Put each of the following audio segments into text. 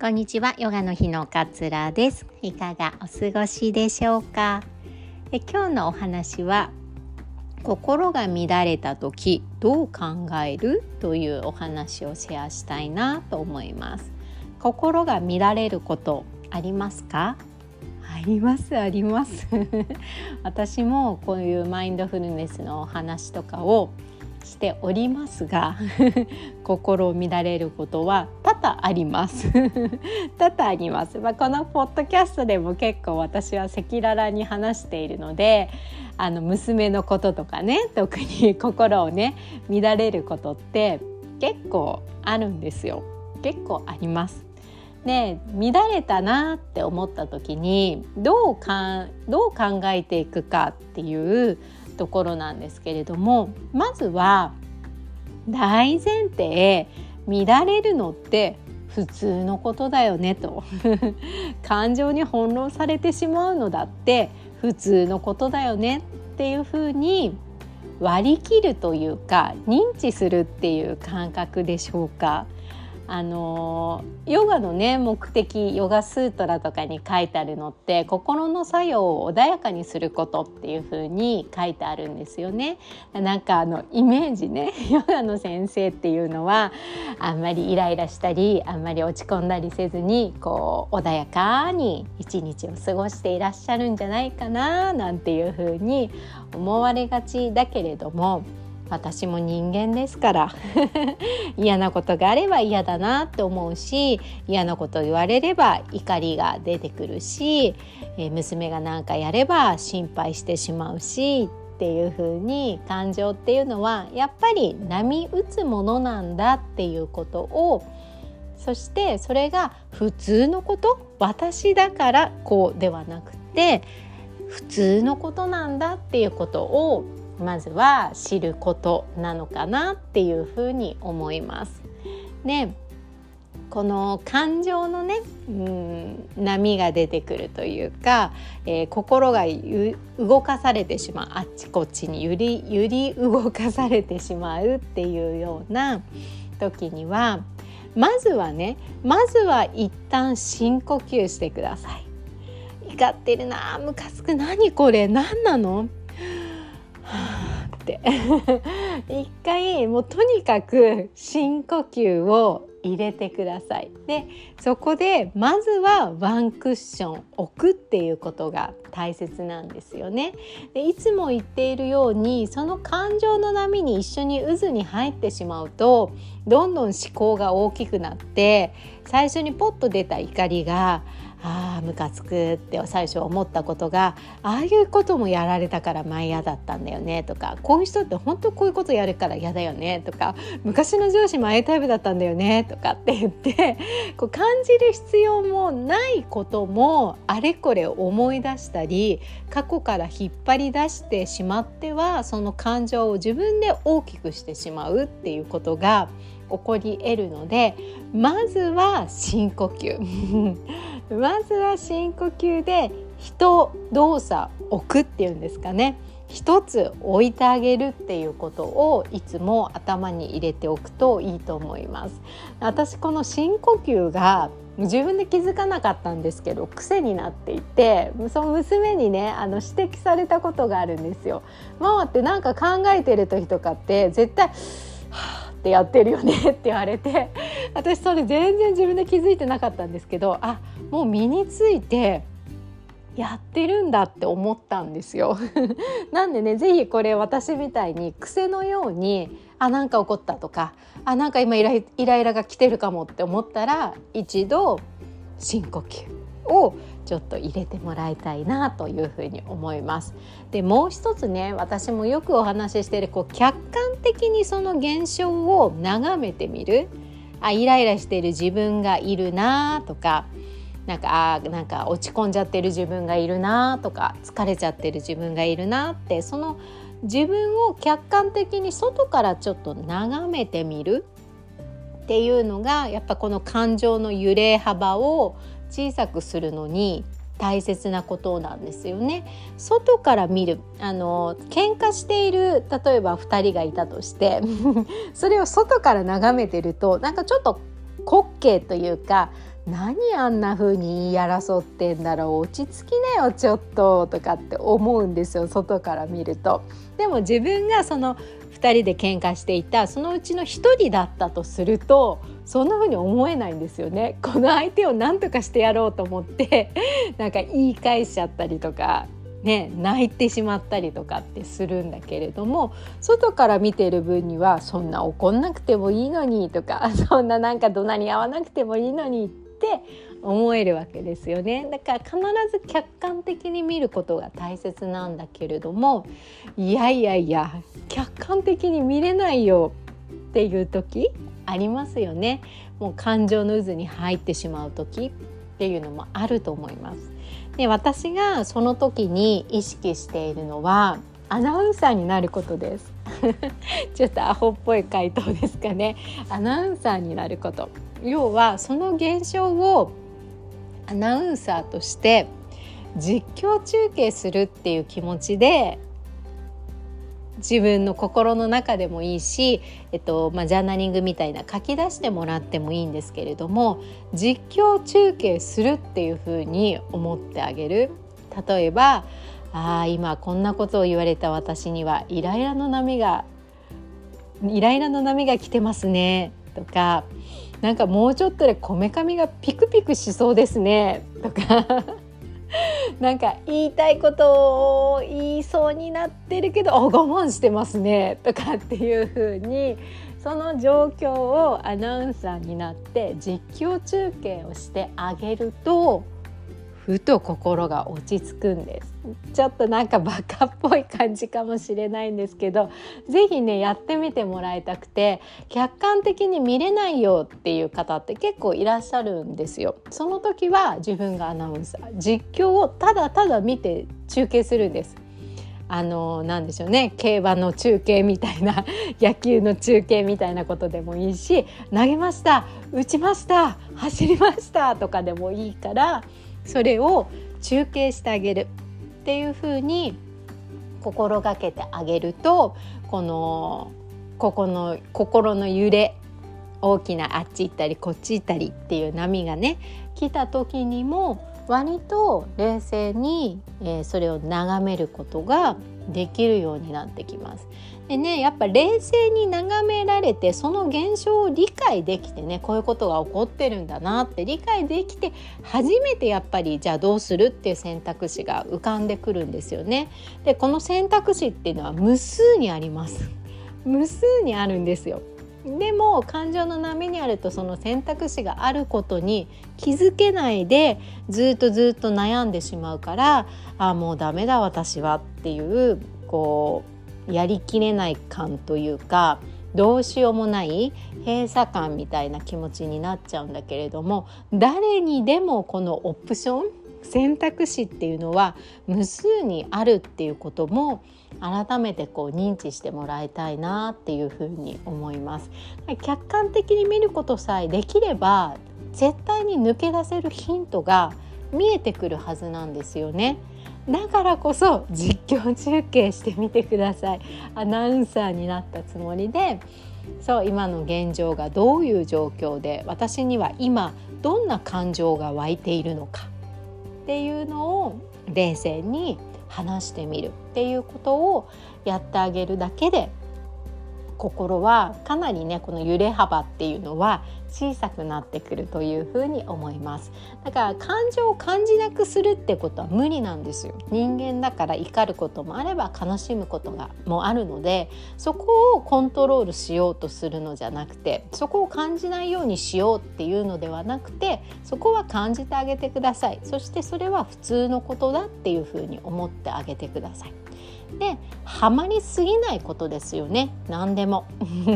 こんにちは。ヨガの日のかつらです。いかがお過ごしでしょうか？え今日のお話は心が乱れた時どう考えるというお話をシェアしたいなと思います。心が乱れることありますか？ありますあります。私もこういうマインドフルネスのお話とかをしておりますが 心乱れることは多々あります。多々あります、まあ、このポッドキャストでも結構私は赤裸々に話しているのであの娘のこととかね特に 心をね乱れることって結構あるんですよ。結構あります。で乱れたなって思った時にどうかどう考えていくかっていうところなんですけれどもまずは大前提乱れるのって普通のことだよねと 感情に翻弄されてしまうのだって普通のことだよねっていうふうに割り切るというか認知するっていう感覚でしょうか。あのヨガのね目的ヨガスートラとかに書いてあるのって心の作用を穏やかにすることっていう風に書いてあるんですよね。なんかあのイメージね ヨガの先生っていうのはあんまりイライラしたりあんまり落ち込んだりせずにこう穏やかに一日を過ごしていらっしゃるんじゃないかななんていう風に思われがちだけれども私も人間ですから。嫌なことがあれば嫌だなって思うし嫌なこと言われれば怒りが出てくるし、えー、娘が何かやれば心配してしまうしっていう風に感情っていうのはやっぱり波打つものなんだっていうことをそしてそれが普通のこと？私だからこうではなくて普通のことなんだっていうことをまずは知ることなのかなっていうふうに思います。でこの感情のね、うん、波が出てくるというか、えー、心が動かされてしまうあっちこっちに揺り揺り動かされてしまうっていうような時にはまずはねまずは一旦深呼吸してください。怒ってるなムカつく何これ何なの？一回もうとにかく深呼吸を入れてください。でそこでまずはワンクッション置くっていうことが大切なんですよね。でいつも言っているようにその感情の波に一緒に渦に入ってしまうとどんどん思考が大きくなって最初にポッと出た怒りがああムカつくって最初思ったことがああいうこともやられたから前嫌だったんだよねとかこういう人って本当こういうことやるから嫌だよねとか昔の上司もああいうタイプだったんだよねとかって言ってこう感じる必要もないこともあれこれ思い出したり過去から引っ張り出してしまってはその感情を自分で大きくしてしまうっていうことが起こり得るのでまずは深呼吸。まずは深呼吸で人動作置くっていうんですかね一つ置いてあげるっていうことをいつも頭に入れておくといいと思います私この深呼吸が自分で気づかなかったんですけど癖になっていてその娘にねあの指摘されたことがあるんですよ。ママって何か考えてる時とかって絶対はあってやってるよねって言われて 私それ全然自分で気づいてなかったんですけどあもう身についてやってるんだって思ったんですよ。なんでね是非これ私みたいに癖のようにあなんか怒ったとかあなんか今イライラが来てるかもって思ったら一度深呼吸をちょっと入れてもらいたいなというふうに思います。でもう一つね私もよくお話ししているこう客観的にその現象を眺めてみるあイライラしている自分がいるなとかなんかあなんか落ち込んじゃってる自分がいるなとか疲れちゃってる自分がいるなってその自分を客観的に外からちょっと眺めてみるっていうのがやっぱこの感情の揺れ幅を小さくするのに大切なことなんですよね。外から見るあの喧嘩している例えば2人がいたとして それを外から眺めてるとなんかちょっと滑稽というか何あんな風に言い争ってんだろう落ち着きなよちょっととかって思うんですよ外から見ると。でも自分がその2人で喧嘩していたそのうちの1人だったとするとそんな風に思えないんですよね。この相手を何とかしてやろうと思って なんか言い返しちゃったりとかね、泣いてしまったりとかってするんだけれども外から見てる分にはそんな怒んなくてもいいのにとか そんななんか怒鳴り合わなくてもいいのにって思えるわけですよね。だから必ず客観的に見ることが大切なんだけれどもいやいやいや客観的に見れないよっていう時ありますよね。もう感情の渦に入ってしまう時っていうのもあると思います。で私がその時に意識しているのはアナウンサーになることです。ちょっとアホっぽい回答ですかね。アナウンサーになること。要はその現象をアナウンサーとして実況中継するっていう気持ちで自分の心の中でもいいし、えっとまあ、ジャーナリングみたいな書き出してもらってもいいんですけれども実況中継するっていうふうに思ってあげる。例えばあ今こんなことを言われた私にはイライラの波がイライラの波が来てますね。とかなんかもうちょっとでこめかみがピクピクしそうですね。とか なんか言いたいことを言いそうになってるけど我慢してますね。とかっていう風にその状況をアナウンサーになって実況中継をしてあげるとふと心が落ち着くんです。ちょっとなんかバカっぽい感じかもしれないんですけど是非ねやってみてもらいたくて客観的に見れないよっていう方って結構いらっしゃるんですよ。その時は自分がアナウンサー実況をただただ見て中継するんです。あのなんでしょうね。競馬の中継みたいな 野球の中継みたいなことでもいいし投げました打ちました走りましたとかでもいいからそれを中継してあげるっていうふうに心がけてあげるとこのここの心の揺れ大きなあっち行ったりこっち行ったりっていう波がね来た時にも割と冷静に、えー、それを眺めることができるようになってきます。でねやっぱ冷静に眺められてその現象を理解できてねこういうことが起こってるんだなって理解できて初めてやっぱりじゃあどうするっていう選択肢が浮かんでくるんですよね。でこの選択肢っていうのは無数にあります。無数にあるんですよ。でも感情の波にあるとその選択肢があることに気づけないでずっとずっと悩んでしまうからあもうダメだ私はっていうこうやりきれない感というかどうしようもない閉鎖感みたいな気持ちになっちゃうんだけれども誰にでもこのオプション選択肢っていうのは無数にあるっていうことも改めてこう認知してもらいたいなっていうふうに思います。客観的に見ることさえできれば絶対に抜け出せるヒントが見えてくるはずなんですよね。だからこそ実況中継してみてください。アナウンサーになったつもりでそう今の現状がどういう状況で私には今どんな感情が湧いているのかっていうのを冷静に話してみるっていうことをやってあげるだけで心はかなりねこの揺れ幅っていうのは小さくなってくるというふうに思います。だから感情を感じなくするってことは無理なんですよ。人間だから怒ることもあれば悲しむことがもあるのでそこをコントロールしようとするのじゃなくてそこを感じないようにしようっていうのではなくてそこは感じてあげてください。そしてそれは普通のことだっていうふうに思ってあげてください。でハマりすぎないことですよね。何でも。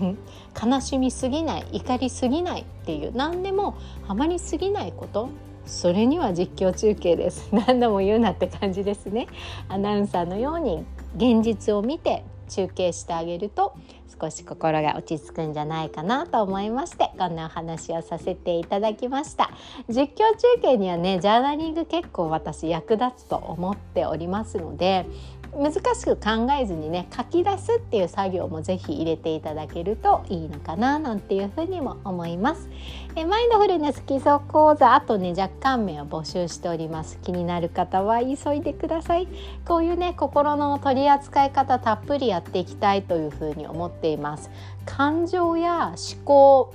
悲しみすぎない。怒りすぎないっていう。何でも。ハマりすぎないこと。それには実況中継です。何度も言うなって感じですね。アナウンサーのように現実を見て中継してあげると少し心が落ち着くんじゃないかなと思いましてこんなお話をさせていただきました実況中継にはねジャーナリング結構私役立つと思っておりますので難しく考えずにね書き出すっていう作業もぜひ入れていただけるといいのかななんていうふうにも思います。えマインドフルネス基礎講座あとね若干名を募集しております。気になる方は急いでください。こういうね心の取り扱い方たっぷりやっていきたいというふうに思っています。感情や思考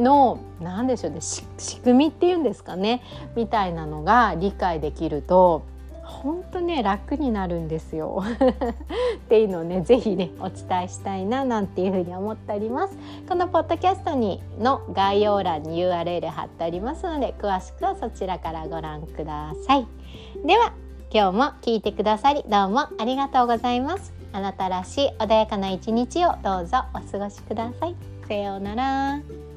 の何でしょうね仕組みっていうんですかねみたいなのが理解できると本当ね楽になるんですよ。っていうのをね是非ねお伝えしたいななんていうふうに思っております。このポッドキャストにの概要欄に URL 貼っておりますので詳しくはそちらからご覧ください。では今日も聞いてくださりどうもありがとうございます。あなたらしい穏やかな一日をどうぞお過ごしください。さようなら。